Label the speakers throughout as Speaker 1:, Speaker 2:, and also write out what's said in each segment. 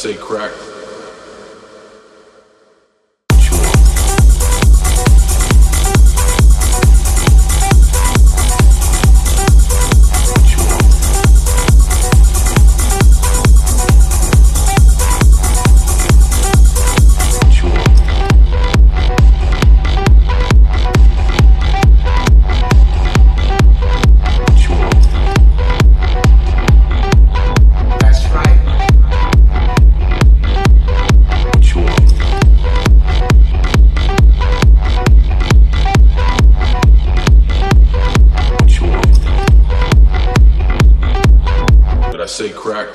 Speaker 1: say crack. Say crack?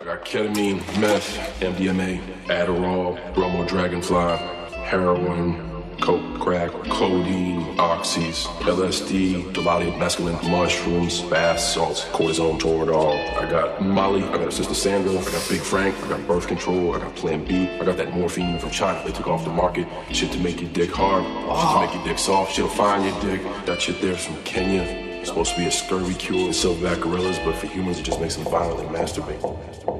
Speaker 1: I got ketamine, meth, MDMA, Adderall, bromo dragonfly, heroin, coke, crack, codeine, oxys, LSD, of mescaline mushrooms, bath salts, cortisone, Toradol. I got Molly, I got Sister Sandra, I got Big Frank, I got birth control, I got Plan B, I got that morphine from China they took off the market. Shit to make your dick hard, shit to make your dick soft, shit'll find your dick. That shit there's from Kenya. It's supposed to be a scurvy cure in silverback gorillas, but for humans it just makes them violently masturbate.